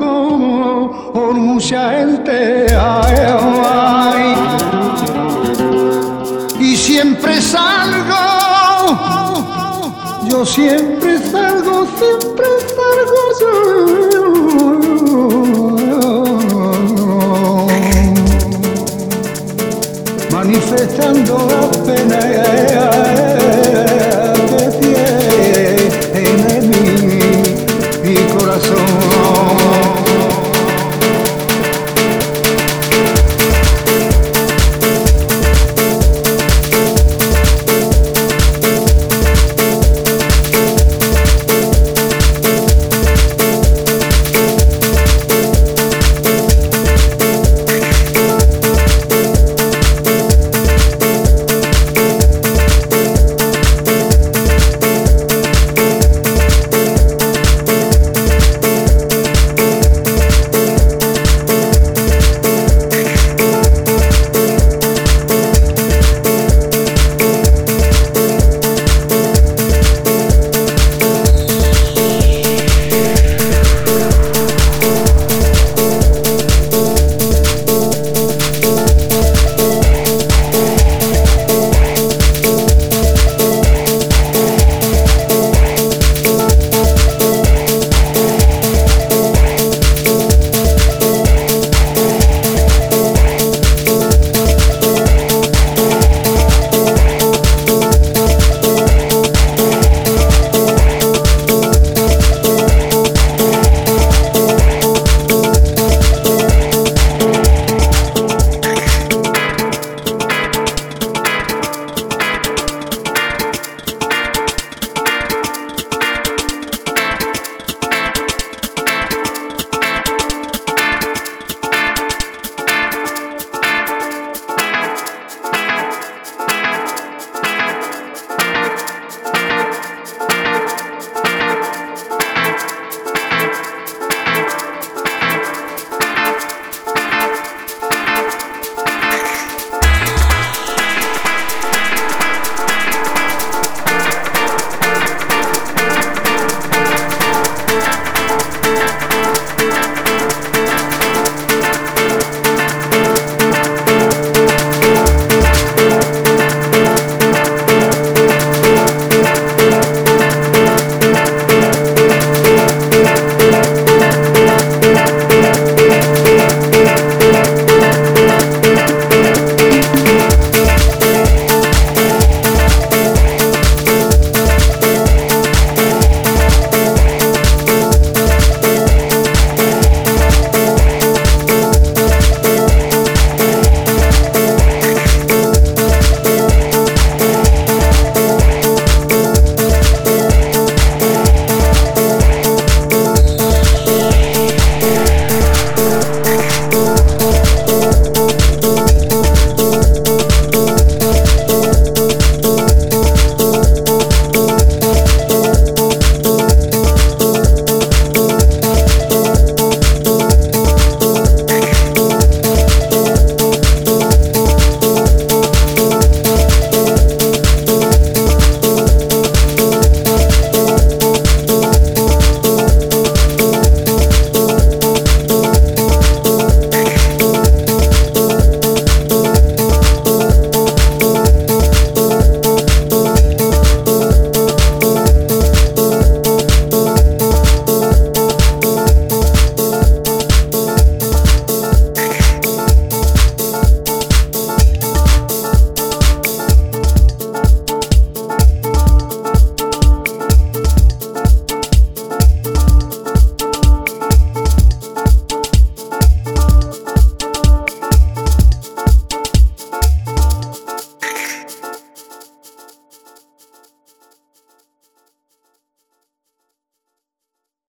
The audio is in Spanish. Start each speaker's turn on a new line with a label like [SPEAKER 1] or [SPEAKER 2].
[SPEAKER 1] को और शायद te ay, y siempre salgo yo siempre salgo.